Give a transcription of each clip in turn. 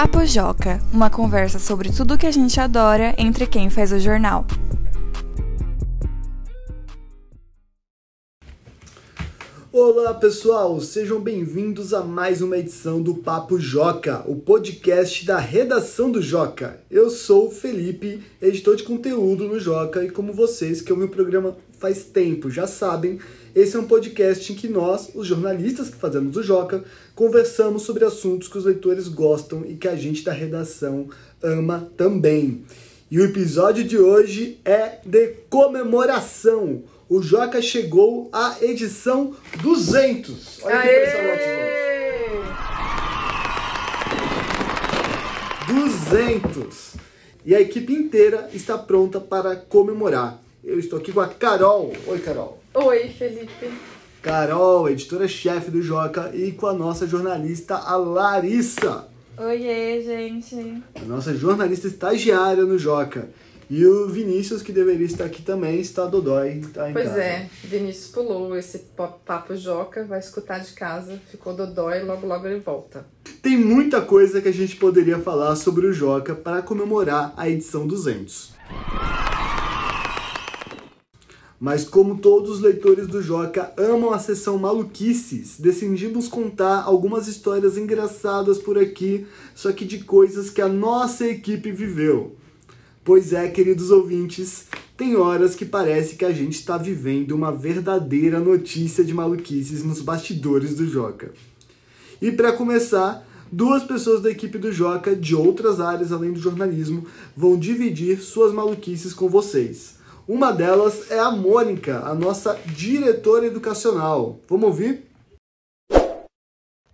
Papo Joca, uma conversa sobre tudo que a gente adora entre quem faz o jornal. Olá pessoal, sejam bem-vindos a mais uma edição do Papo Joca, o podcast da redação do Joca. Eu sou o Felipe, editor de conteúdo no Joca, e como vocês que o programa faz tempo já sabem, esse é um podcast em que nós, os jornalistas que fazemos o Joca, conversamos sobre assuntos que os leitores gostam e que a gente da redação ama também. E o episódio de hoje é de comemoração o Joca chegou à edição 200. Olha Aê! que impressionante, 200. E a equipe inteira está pronta para comemorar. Eu estou aqui com a Carol. Oi, Carol. Oi, Felipe. Carol, editora-chefe do Joca, e com a nossa jornalista, a Larissa. Oiê, gente. A nossa jornalista estagiária no Joca. E o Vinícius, que deveria estar aqui também, está dodói, está em Pois casa. é, Vinícius pulou esse po- papo joca, vai escutar de casa, ficou dodói, logo logo ele volta. Tem muita coisa que a gente poderia falar sobre o Joca para comemorar a edição 200. Mas como todos os leitores do Joca amam a sessão maluquices, decidimos contar algumas histórias engraçadas por aqui, só que de coisas que a nossa equipe viveu. Pois é, queridos ouvintes, tem horas que parece que a gente está vivendo uma verdadeira notícia de maluquices nos bastidores do Joca. E para começar, duas pessoas da equipe do Joca, de outras áreas além do jornalismo, vão dividir suas maluquices com vocês. Uma delas é a Mônica, a nossa diretora educacional. Vamos ouvir?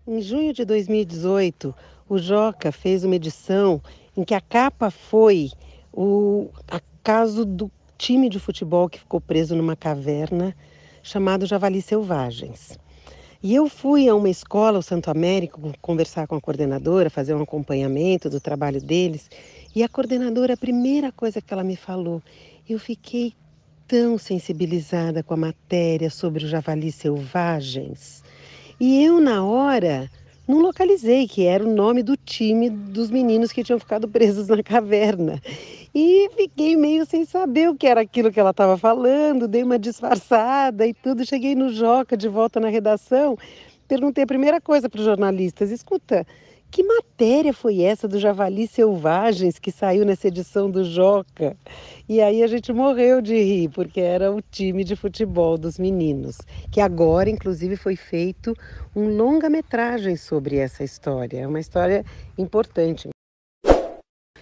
Em junho de 2018, o Joca fez uma edição em que a capa foi o caso do time de futebol que ficou preso numa caverna chamado Javali Selvagens. E eu fui a uma escola, o Santo Américo, conversar com a coordenadora, fazer um acompanhamento do trabalho deles. E a coordenadora, a primeira coisa que ela me falou, eu fiquei tão sensibilizada com a matéria sobre os javalis selvagens. E eu, na hora, não localizei que era o nome do time dos meninos que tinham ficado presos na caverna. E fiquei meio sem saber o que era aquilo que ela estava falando, dei uma disfarçada e tudo. Cheguei no Joca de volta na redação, perguntei a primeira coisa para os jornalistas: escuta, que matéria foi essa do Javali Selvagens que saiu nessa edição do Joca? E aí a gente morreu de rir, porque era o time de futebol dos meninos, que agora, inclusive, foi feito um longa-metragem sobre essa história. É uma história importante.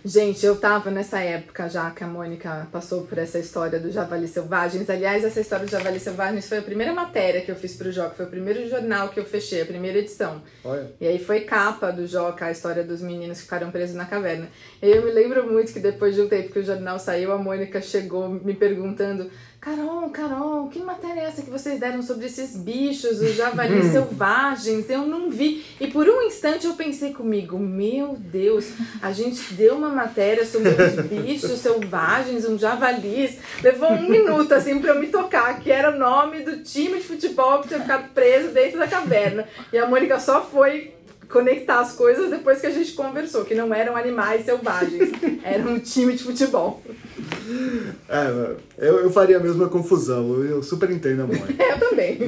Gente, eu tava nessa época já que a Mônica passou por essa história do Javali Selvagens. Aliás, essa história do Javali Selvagens foi a primeira matéria que eu fiz pro Joca, foi o primeiro jornal que eu fechei, a primeira edição. Olha. E aí foi capa do Joca, a história dos meninos que ficaram presos na caverna. E eu me lembro muito que depois de um tempo que o jornal saiu, a Mônica chegou me perguntando: Carol, Carol, que matéria é essa que vocês deram sobre esses bichos, os javalis selvagens? Eu não vi. E por um instante eu pensei comigo: Meu Deus, a gente deu uma matéria sobre os bichos selvagens, um javalis. Levou um minuto assim pra eu me tocar, que era o nome do time de futebol que tinha ficado preso dentro da caverna. E a Mônica só foi conectar as coisas depois que a gente conversou, que não eram animais selvagens, era um time de futebol. É, eu, eu faria a mesma confusão, eu, eu super entendo a Mônica. Eu também.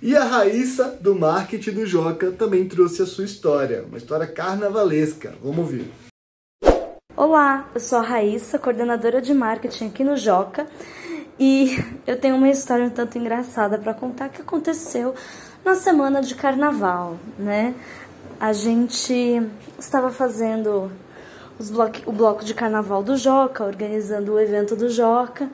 E a Raíssa, do marketing do Joca, também trouxe a sua história, uma história carnavalesca. Vamos ouvir. Olá, eu sou a Raíssa, coordenadora de marketing aqui no Joca, e eu tenho uma história um tanto engraçada para contar que aconteceu na semana de carnaval, né? A gente estava fazendo bloco, o bloco de carnaval do Joca, organizando o evento do Joca,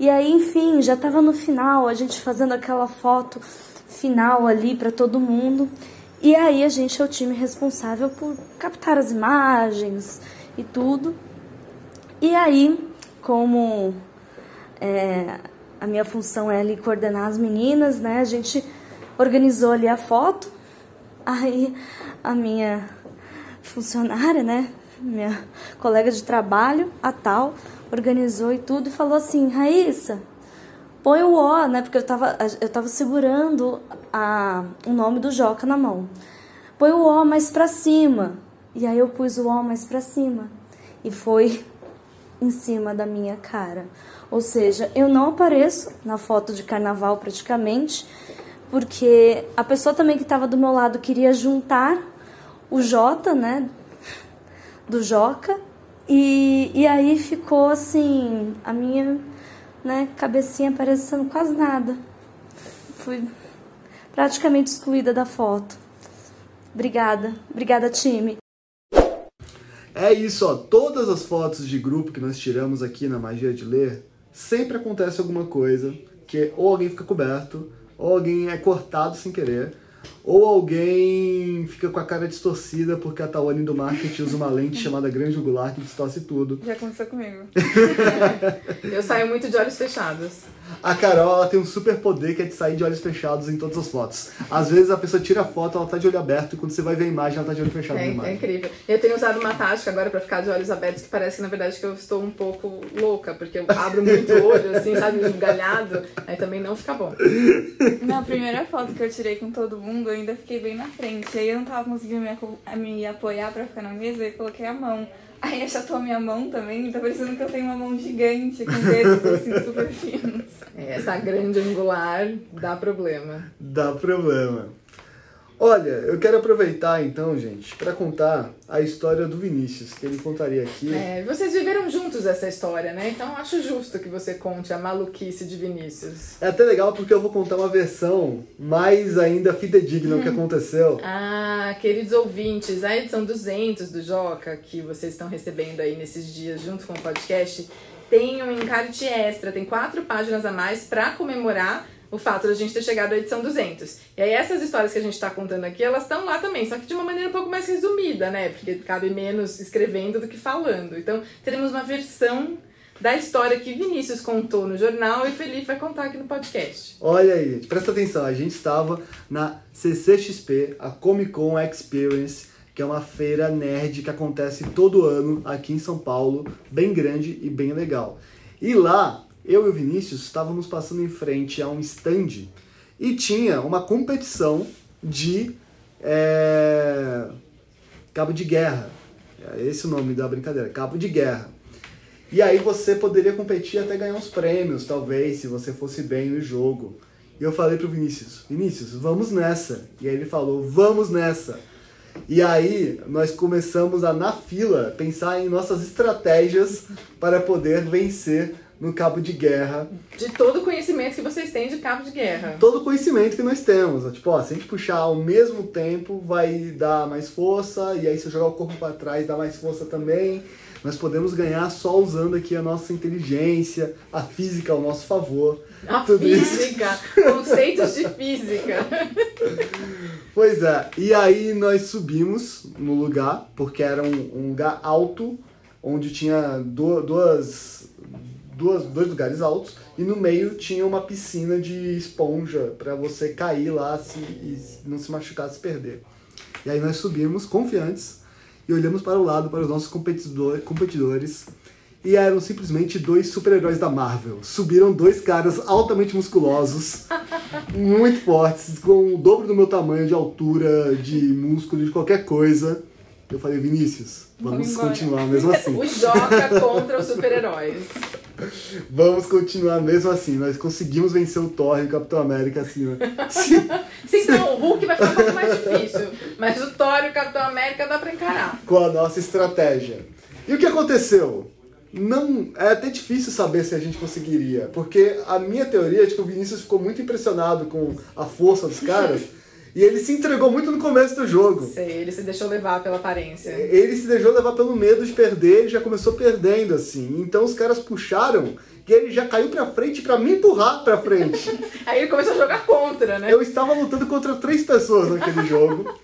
e aí, enfim, já estava no final, a gente fazendo aquela foto final ali para todo mundo. E aí a gente é o time responsável por captar as imagens e tudo. E aí, como é, a minha função é ali coordenar as meninas, né? A gente organizou ali a foto. Aí a minha funcionária, né? Minha colega de trabalho, a tal, organizou e tudo e falou assim: Raíssa, põe o O, né? Porque eu tava, eu tava segurando a, o nome do Joca na mão. põe o O mais pra cima. E aí eu pus o O mais pra cima. E foi em cima da minha cara. Ou seja, eu não apareço na foto de carnaval praticamente, porque a pessoa também que estava do meu lado queria juntar o J, né, do Joca, e, e aí ficou assim, a minha né, cabecinha aparecendo quase nada. Fui praticamente excluída da foto. Obrigada, obrigada time. É isso, ó. Todas as fotos de grupo que nós tiramos aqui na Magia de Ler, sempre acontece alguma coisa que ou alguém fica coberto, ou alguém é cortado sem querer, ou alguém fica com a cara distorcida porque a Tawane do marketing usa uma lente chamada grande angular que distorce tudo. Já aconteceu comigo. Eu saio muito de olhos fechados. A Carol ela tem um super poder que é de sair de olhos fechados em todas as fotos. Às vezes a pessoa tira a foto, ela tá de olho aberto, e quando você vai ver a imagem, ela tá de olho fechado É, na é imagem. incrível. Eu tenho usado uma tática agora pra ficar de olhos abertos que parece que na verdade que eu estou um pouco louca, porque eu abro muito o olho, assim, sabe, galhado. Aí também não fica bom. Na primeira foto que eu tirei com todo mundo, eu ainda fiquei bem na frente. Aí eu não tava conseguindo me, me apoiar pra ficar na mesa e coloquei a mão. Aí achatou a minha mão também, tá parecendo que eu tenho uma mão gigante, com dedos assim super finos. É, essa grande angular dá problema. Dá problema. Olha, eu quero aproveitar então, gente, para contar a história do Vinícius, que ele contaria aqui. É, vocês viveram juntos essa história, né? Então acho justo que você conte a maluquice de Vinícius. É até legal porque eu vou contar uma versão mais ainda fidedigna do que aconteceu. Ah, queridos ouvintes, a edição 200 do Joca, que vocês estão recebendo aí nesses dias junto com o podcast, tem um encarte extra, tem quatro páginas a mais pra comemorar o fato de a gente ter chegado à edição 200. E aí essas histórias que a gente tá contando aqui, elas estão lá também, só que de uma maneira um pouco mais resumida, né? Porque cabe menos escrevendo do que falando. Então, teremos uma versão da história que Vinícius contou no jornal e Felipe vai contar aqui no podcast. Olha aí, presta atenção, a gente estava na CCXP, a Comic Con Experience, que é uma feira nerd que acontece todo ano aqui em São Paulo, bem grande e bem legal. E lá, eu e o Vinícius estávamos passando em frente a um stand e tinha uma competição de é, cabo de guerra. É esse o nome da brincadeira, cabo de guerra. E aí você poderia competir até ganhar uns prêmios, talvez, se você fosse bem no jogo. E eu falei pro Vinícius, Vinícius, vamos nessa. E aí ele falou, vamos nessa. E aí nós começamos a, na fila, pensar em nossas estratégias para poder vencer no cabo de guerra. De todo o conhecimento que vocês têm de cabo de guerra. Todo o conhecimento que nós temos. Tipo, ó, se a gente puxar ao mesmo tempo, vai dar mais força. E aí se eu jogar o corpo para trás, dá mais força também. Nós podemos ganhar só usando aqui a nossa inteligência, a física ao nosso favor. A física, conceitos de física. Pois é, e aí nós subimos no lugar, porque era um, um lugar alto, onde tinha du- duas, duas, dois lugares altos, e no meio tinha uma piscina de esponja para você cair lá se, e não se machucar, se perder. E aí nós subimos confiantes e olhamos para o lado para os nossos competidor, competidores. E eram simplesmente dois super-heróis da Marvel. Subiram dois caras altamente musculosos, muito fortes, com o dobro do meu tamanho de altura, de músculo, de qualquer coisa. Eu falei, Vinícius, vamos Vamos embora." continuar mesmo assim. O Joca contra os super-heróis. Vamos continuar mesmo assim. Nós conseguimos vencer o Thor e o Capitão América assim, né? Sim. Sim, então o Hulk vai ficar um pouco mais difícil. Mas o Thor e o Capitão América dá pra encarar. com a nossa estratégia. E o que aconteceu? Não é até difícil saber se a gente conseguiria, porque a minha teoria é de que o Vinícius ficou muito impressionado com a força dos caras e ele se entregou muito no começo do jogo. Sei, ele se deixou levar pela aparência. Ele se deixou levar pelo medo de perder, ele já começou perdendo assim. Então os caras puxaram e ele já caiu pra frente pra me empurrar pra frente. Aí ele começou a jogar contra, né? Eu estava lutando contra três pessoas naquele jogo.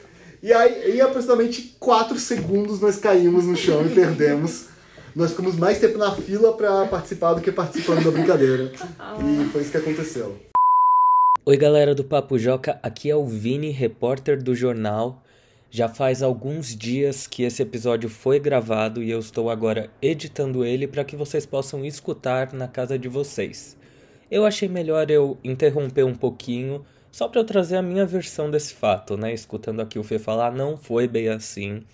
E aí, em aproximadamente 4 segundos, nós caímos no chão e perdemos. Nós ficamos mais tempo na fila para participar do que participando da brincadeira. E foi isso que aconteceu. Oi, galera do Papo Joca, aqui é o Vini, repórter do jornal. Já faz alguns dias que esse episódio foi gravado e eu estou agora editando ele para que vocês possam escutar na casa de vocês. Eu achei melhor eu interromper um pouquinho Só para eu trazer a minha versão desse fato, né? Escutando aqui o Fê falar, não foi bem assim.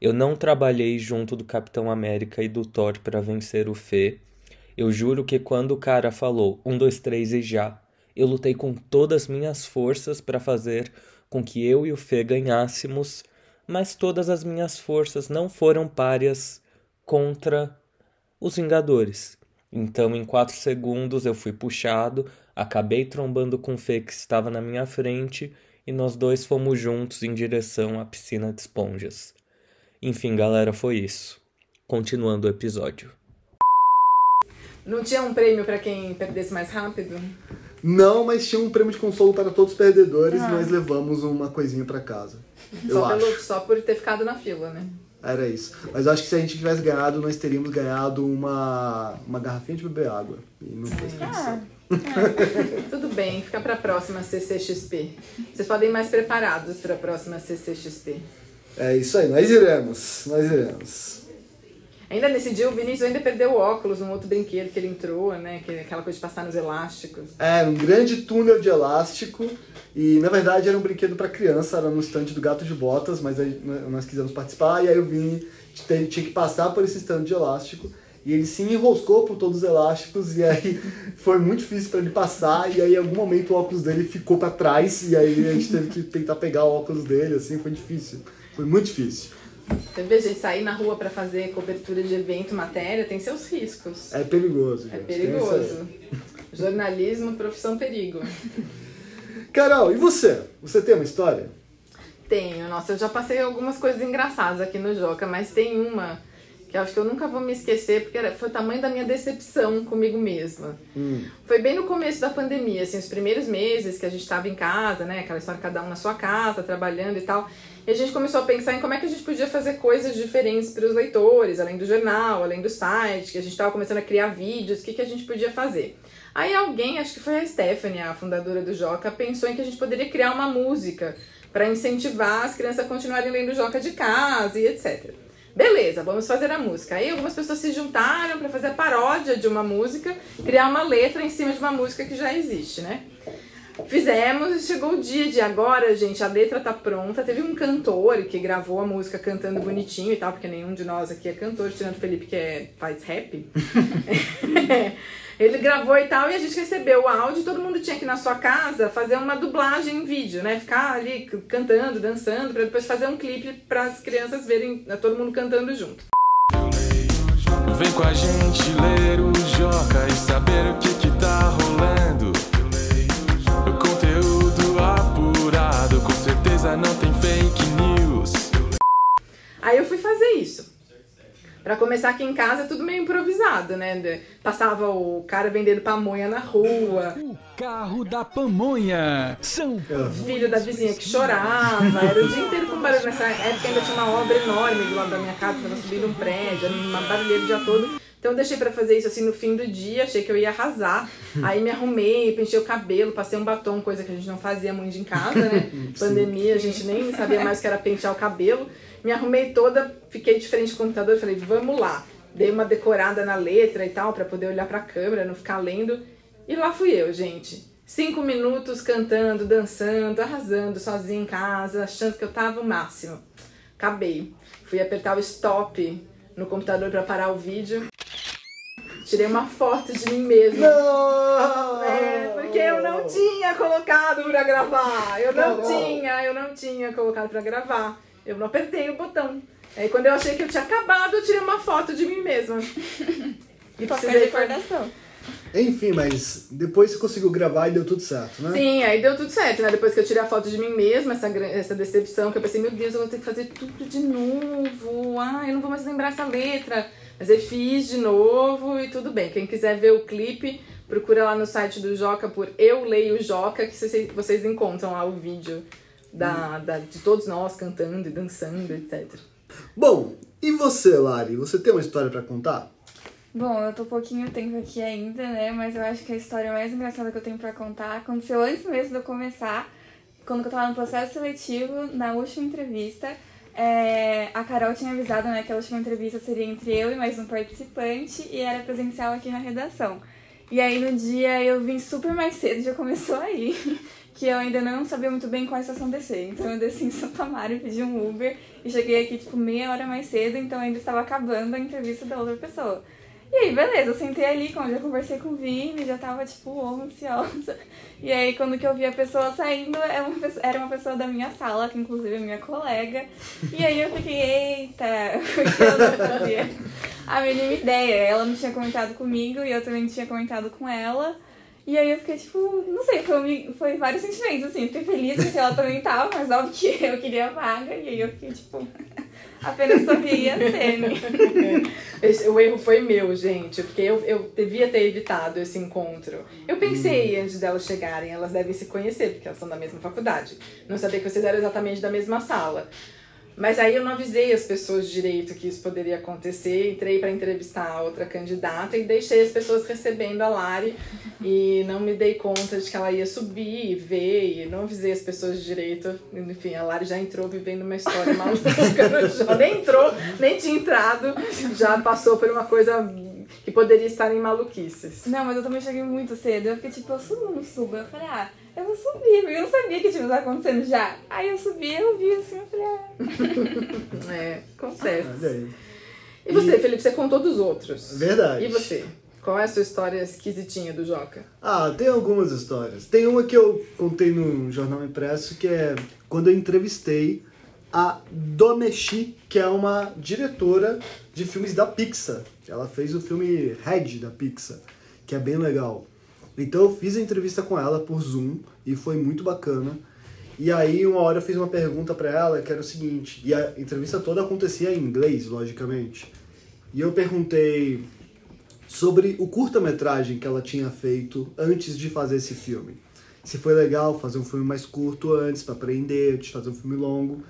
Eu não trabalhei junto do Capitão América e do Thor para vencer o Fê. Eu juro que quando o cara falou um, dois, três e já, eu lutei com todas as minhas forças para fazer com que eu e o Fê ganhássemos, mas todas as minhas forças não foram páreas contra os Vingadores. Então, em quatro segundos, eu fui puxado, acabei trombando com o Fê que estava na minha frente e nós dois fomos juntos em direção à piscina de esponjas. Enfim, galera, foi isso. Continuando o episódio. Não tinha um prêmio pra quem perdesse mais rápido? Não, mas tinha um prêmio de consolo para todos os perdedores e nós levamos uma coisinha para casa. Eu Só, acho. pelo, só por ter ficado na fila, né? Era isso. Mas eu acho que se a gente tivesse ganhado, nós teríamos ganhado uma, uma garrafinha de beber água. E não fez Ah, Tudo bem, fica pra próxima CCXP. Vocês podem ir mais preparados pra próxima CCXP. É isso aí, nós iremos. Nós iremos. Ainda nesse dia, o Vinícius ainda perdeu o óculos num outro brinquedo que ele entrou, né? Que, aquela coisa de passar nos elásticos. É, um grande túnel de elástico. E na verdade era um brinquedo para criança, era no estande do Gato de Botas, mas aí nós quisemos participar e aí o Vini tinha que passar por esse estande de elástico. E ele se enroscou por todos os elásticos e aí foi muito difícil para ele passar e aí em algum momento o óculos dele ficou para trás e aí a gente teve que tentar pegar o óculos dele, assim, foi difícil. Foi muito difícil. Você vê, gente, sair na rua pra fazer cobertura de evento, matéria, tem seus riscos. É perigoso, É gente. aí. perigoso. Jornalismo, profissão perigo. Carol, e você? Você tem uma história? Tenho, nossa, eu já passei algumas coisas engraçadas aqui no Joca, mas tem uma que eu acho que eu nunca vou me esquecer, porque foi o tamanho da minha decepção comigo mesma. Foi bem no começo da pandemia, assim, os primeiros meses que a gente tava em casa, né? Aquela história, cada um na sua casa, trabalhando e tal. E a gente começou a pensar em como é que a gente podia fazer coisas diferentes para os leitores, além do jornal, além do site, que a gente tava começando a criar vídeos, o que, que a gente podia fazer. Aí alguém, acho que foi a Stephanie, a fundadora do Joca, pensou em que a gente poderia criar uma música para incentivar as crianças a continuarem lendo Joca de casa e etc. Beleza, vamos fazer a música. Aí algumas pessoas se juntaram para fazer a paródia de uma música, criar uma letra em cima de uma música que já existe, né? Fizemos e chegou o dia de agora, gente, a letra tá pronta. Teve um cantor que gravou a música cantando bonitinho e tal, porque nenhum de nós aqui é cantor, tirando o Felipe que é, faz rap. Ele gravou e tal, e a gente recebeu o áudio, e todo mundo tinha que ir na sua casa fazer uma dublagem em vídeo, né? Ficar ali cantando, dançando, pra depois fazer um clipe para as crianças verem né, todo mundo cantando junto. Vem com a gente ler o Joca e saber o que que tá rolando. Aí eu fui fazer isso. Pra começar aqui em casa, é tudo meio improvisado, né? Passava o cara vendendo pamonha na rua, O carro da pamonha. São filho da vizinha que chorava, era o dia inteiro com barulho. Nessa época ainda tinha uma obra enorme do lado da minha casa, tava subindo um prédio, era uma barulheira o dia todo. Então eu deixei pra fazer isso assim no fim do dia, achei que eu ia arrasar. Aí me arrumei, penteei o cabelo, passei um batom, coisa que a gente não fazia muito em casa, né? Pandemia, a gente nem sabia mais o que era pentear o cabelo. Me arrumei toda, fiquei de frente ao computador e falei, vamos lá. Dei uma decorada na letra e tal, pra poder olhar pra câmera, não ficar lendo. E lá fui eu, gente. Cinco minutos cantando, dançando, arrasando, sozinha em casa, achando que eu tava o máximo. Acabei. Fui apertar o stop no computador pra parar o vídeo. Tirei uma foto de mim mesma. Não! É, porque eu não tinha colocado pra gravar. Eu não Carol. tinha, eu não tinha colocado pra gravar. Eu não apertei o botão. Aí quando eu achei que eu tinha acabado, eu tirei uma foto de mim mesma. E precisei recordação. Enfim, mas depois você conseguiu gravar e deu tudo certo, né? Sim, aí deu tudo certo, né? Depois que eu tirei a foto de mim mesma, essa, essa decepção, que eu pensei, meu Deus, eu vou ter que fazer tudo de novo. Ah, eu não vou mais lembrar essa letra. Mas eu fiz de novo e tudo bem. Quem quiser ver o clipe, procura lá no site do Joca por Eu Leio Joca, que vocês, vocês encontram lá o vídeo da, da- de todos nós cantando e dançando, etc. Bom, e você, Lari? Você tem uma história pra contar? Bom, eu tô pouquinho tempo aqui ainda, né? Mas eu acho que a história mais engraçada que eu tenho pra contar aconteceu antes mesmo de eu começar, quando eu tava no processo seletivo, na última entrevista. É, a Carol tinha avisado né, que a última entrevista seria entre eu e mais um participante e era presencial aqui na redação. E aí no dia eu vim super mais cedo, já começou aí. que eu ainda não sabia muito bem qual estação descer. Então eu desci em Santa Maria, pedi um Uber e cheguei aqui tipo meia hora mais cedo, então ainda estava acabando a entrevista da outra pessoa. E aí, beleza, eu sentei ali, quando já conversei com o Vini, já tava, tipo, oh, ansiosa. E aí, quando que eu vi a pessoa saindo, era uma pessoa, era uma pessoa da minha sala, que inclusive é minha colega. E aí eu fiquei, eita, porque não fazia a mínima ideia. Ela não tinha comentado comigo e eu também não tinha comentado com ela. E aí eu fiquei, tipo, não sei, foi, foi vários sentimentos, assim. Fiquei feliz porque ela também tava, mas óbvio que eu queria a vaga. E aí eu fiquei, tipo, apenas sorria. Esse- o erro foi meu, gente, porque eu, eu devia ter evitado esse encontro. Eu pensei antes delas chegarem, elas devem se conhecer, porque elas são da mesma faculdade. Não sabia que vocês eram exatamente da mesma sala. Mas aí eu não avisei as pessoas direito que isso poderia acontecer. Entrei para entrevistar a outra candidata e deixei as pessoas recebendo a Lari e não me dei conta de que ela ia subir e ver e não avisei as pessoas direito. Enfim, a Lari já entrou vivendo uma história maluca show. Nem entrou, nem tinha entrado, já passou por uma coisa que poderia estar em maluquices. Não, mas eu também cheguei muito cedo. Eu fiquei tipo, eu subo não subo? Eu falei, ah, eu subir, porque eu não sabia que tipo, tava acontecendo já. Aí eu subi, eu vi assim, eu falei, ah. É, acontece. E você, Felipe, você contou dos outros. Verdade. E você? Qual é a sua história esquisitinha do Joca? Ah, tem algumas histórias. Tem uma que eu contei no jornal impresso que é quando eu entrevistei a Domeshi, que é uma diretora de filmes da Pixar. Ela fez o filme Red da Pixar, que é bem legal. Então eu fiz a entrevista com ela por Zoom e foi muito bacana. E aí uma hora eu fiz uma pergunta pra ela que era o seguinte, e a entrevista toda acontecia em inglês, logicamente. E eu perguntei sobre o curta-metragem que ela tinha feito antes de fazer esse filme. Se foi legal fazer um filme mais curto antes para aprender, antes de fazer um filme longo.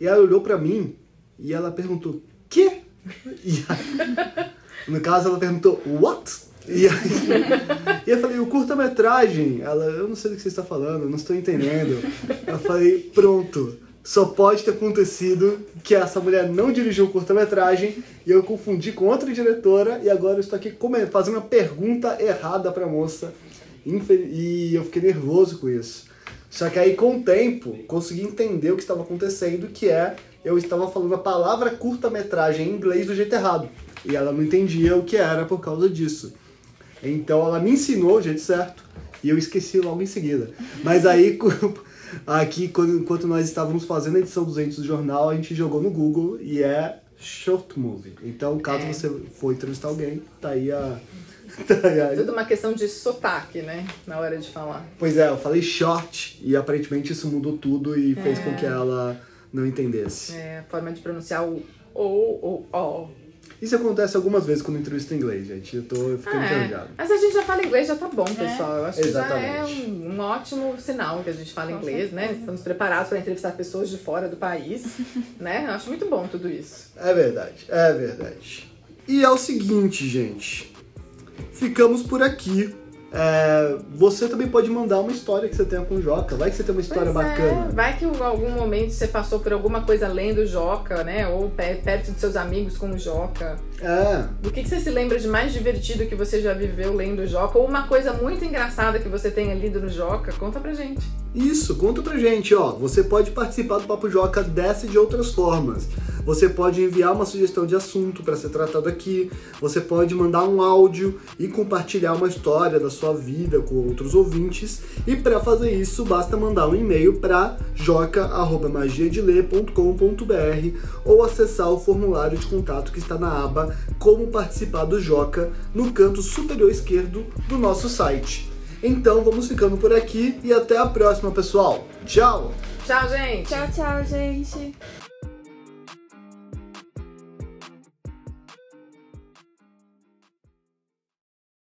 E ela olhou para mim e ela perguntou: "Quê?" E aí, no caso ela perguntou: "What?" E aí, e eu falei: "O curta-metragem". Ela: "Eu não sei do que você está falando, não estou entendendo". Eu falei: "Pronto, só pode ter acontecido que essa mulher não dirigiu o curta-metragem e eu confundi com outra diretora e agora eu estou aqui fazendo uma pergunta errada pra moça Infel- e eu fiquei nervoso com isso. Só que aí com o tempo consegui entender o que estava acontecendo, que é eu estava falando a palavra curta-metragem em inglês do jeito errado e ela não entendia o que era por causa disso. Então ela me ensinou o jeito certo e eu esqueci logo em seguida. Mas aí, aqui, quando- enquanto nós estávamos fazendo a edição 200 do jornal, a gente jogou no Google e é short movie. Então, caso É. você for entrevistar alguém, tá aí a. Tá aí a... Tudo uma questão de sotaque, né? Na hora de falar. Pois é, eu falei short e aparentemente isso mudou tudo e fez com que ela não entendesse. É, a forma de pronunciar o ou ou ó. Isso acontece algumas vezes quando eu entrevisto em inglês, gente. Eu tô ficando Ah, é. enferrujado. Mas a gente já fala inglês, já tá bom, pessoal. Eu acho que já é Exatamente. um, um ótimo sinal que a gente fala Com inglês, né? Estamos preparados para entrevistar pessoas de fora do país, né? Eu acho muito bom tudo isso. É verdade, é verdade. E é o seguinte, gente. Ficamos por aqui. É, você também pode mandar uma história que você tenha com o Joca. Vai que você tem uma história Pois é, bacana. vai que em algum momento você passou por alguma coisa além do Joca, né? Ou pe- perto de seus amigos com o Joca. É. Do que, que você se lembra de mais divertido que você já viveu lendo o Joca? Ou uma coisa muito engraçada que você tenha lido no Joca? Conta pra gente. Isso, conta pra gente, ó. Você pode participar do Papo Joca dessa e de outras formas. Você pode enviar uma sugestão de assunto para ser tratado aqui. Você pode mandar um áudio e compartilhar uma história da sua vida com outros ouvintes. E para fazer isso, basta mandar um e-mail para joca@magiadeler.com.br ou acessar o formulário de contato que está na aba Como participar do Joca no canto superior esquerdo do nosso site. Então vamos ficando por aqui e até a próxima, pessoal. Tchau! Tchau, gente! Tchau, tchau, gente.